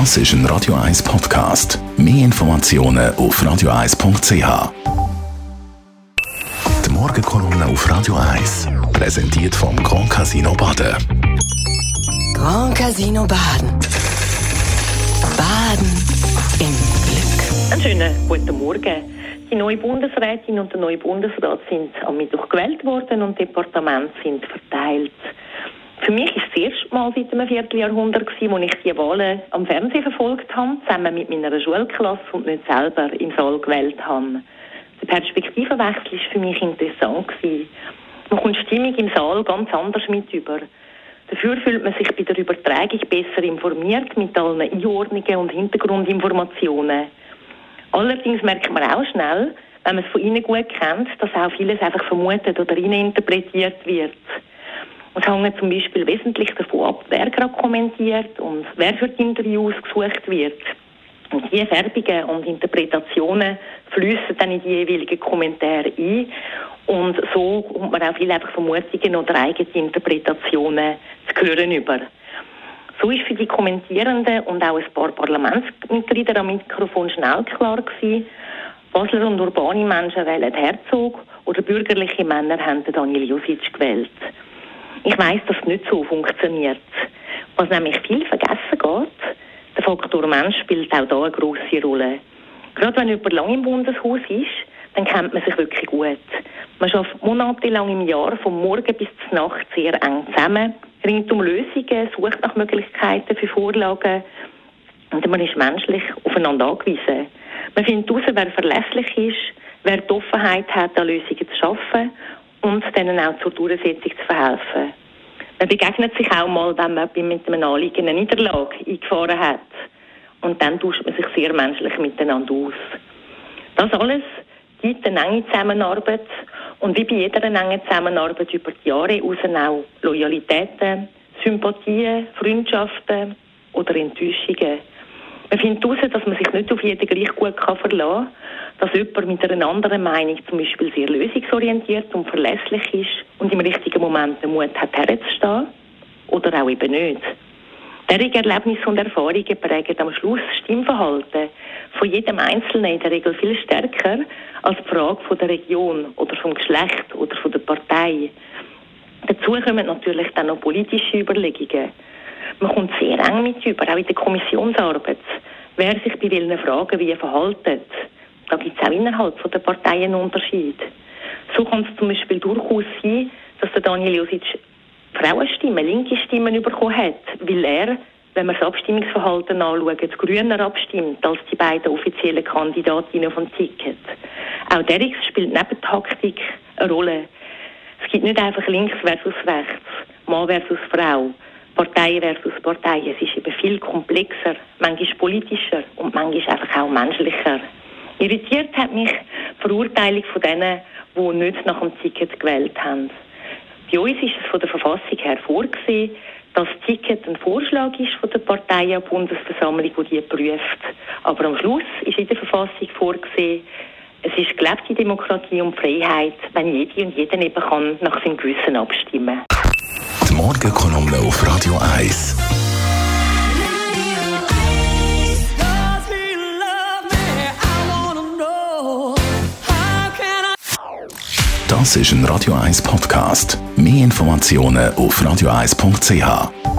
Das ist ein Radio 1 Podcast. Mehr Informationen auf radio1.ch. Die Morgenkolumne auf Radio 1 präsentiert vom Grand Casino Baden. Grand Casino Baden. Baden im Glück. Einen schönen guten Morgen. Die neue Bundesrätin und der neue Bundesrat sind am Mittwoch gewählt worden und Departemente sind verteilt. Für mich ist das erste Mal seit einem Vierteljahrhundert, gewesen, wo ich die Wahlen am Fernsehen verfolgt habe, zusammen mit meiner Schulklasse und nicht selber im Saal gewählt habe. Der Perspektivenwechsel war für mich interessant. Gewesen. Man kommt Stimmung im Saal ganz anders mit über. Dafür fühlt man sich bei der Übertragung besser informiert mit allen Einordnungen und Hintergrundinformationen. Allerdings merkt man auch schnell, wenn man es von innen gut kennt, dass auch vieles einfach vermutet oder interpretiert wird. Es hängt zum Beispiel wesentlich davon ab, wer gerade kommentiert und wer für die Interviews gesucht wird. Und diese Färbungen und Interpretationen fließen dann in die jeweiligen Kommentare ein. Und so kommt man auch viel einfach Vermutungen oder eigene Interpretationen zu hören über. So ist für die Kommentierenden und auch ein paar Parlamentsmitglieder am Mikrofon schnell klar gewesen, Basler und urbane Menschen wählen Herzog oder bürgerliche Männer haben Daniel Josic gewählt. Ich weiß, dass es nicht so funktioniert. Was nämlich viel vergessen geht, der Faktor Mensch spielt auch da eine grosse Rolle. Gerade wenn jemand lange im Bundeshaus ist, dann kennt man sich wirklich gut. Man arbeitet monatelang im Jahr, vom Morgen bis zur Nacht, sehr eng zusammen, ringt um Lösungen, sucht nach Möglichkeiten für Vorlagen und man ist menschlich aufeinander angewiesen. Man findet heraus, wer verlässlich ist, wer die Offenheit hat, an Lösungen zu schaffen und denen auch zur Durchsetzung zu verhelfen. Man begegnet sich auch mal, wenn man mit einem Anliegen eine Niederlage eingefahren hat. Und dann tauscht man sich sehr menschlich miteinander aus. Das alles gibt eine enge Zusammenarbeit und wie bei jeder engen Zusammenarbeit über die Jahre hinaus auch Loyalitäten, Sympathien, Freundschaften oder Enttäuschungen. Man findet heraus, dass man sich nicht auf jeden gleich gut verlassen kann dass jemand mit einer anderen Meinung zum Beispiel sehr lösungsorientiert und verlässlich ist und im richtigen Moment den Mut hat, herzustehen oder auch eben nicht. Derige Erlebnisse und Erfahrungen prägen am Schluss das Stimmverhalten von jedem Einzelnen in der Regel viel stärker als die Frage von der Region oder vom Geschlecht oder von der Partei. Dazu kommen natürlich dann noch politische Überlegungen. Man kommt sehr eng mit über, auch in der Kommissionsarbeit, wer sich bei welchen Fragen wie verhaltet. Da gibt es auch innerhalb der Parteien Unterschied. So kann es zum Beispiel durchaus sein, dass der Daniel Josic Frauenstimmen, linke Stimmen bekommen hat, weil er, wenn man das Abstimmungsverhalten anschaut, grüner abstimmt als die beiden offiziellen Kandidatinnen vom Ticket. Auch Derix spielt neben Taktik eine Rolle. Es gibt nicht einfach links versus rechts, Mann versus Frau, Partei versus Partei. Es ist eben viel komplexer, manchmal politischer und manchmal einfach auch menschlicher. Irritiert hat mich die Verurteilung von denen, die nicht nach dem Ticket gewählt haben. Bei uns ist es von der Verfassung her vorgesehen, dass das Ticket ein Vorschlag ist von der Partei der Bundesversammlung, die die prüft. Aber am Schluss ist in der Verfassung vorgesehen, es ist gelebte Demokratie und Freiheit, wenn jede und jeder eben kann nach seinem Gewissen abstimmen. Die Morgenkolumne auf Radio 1. Das ist ein Radio 1 Podcast. Mehr Informationen auf radio1.ch.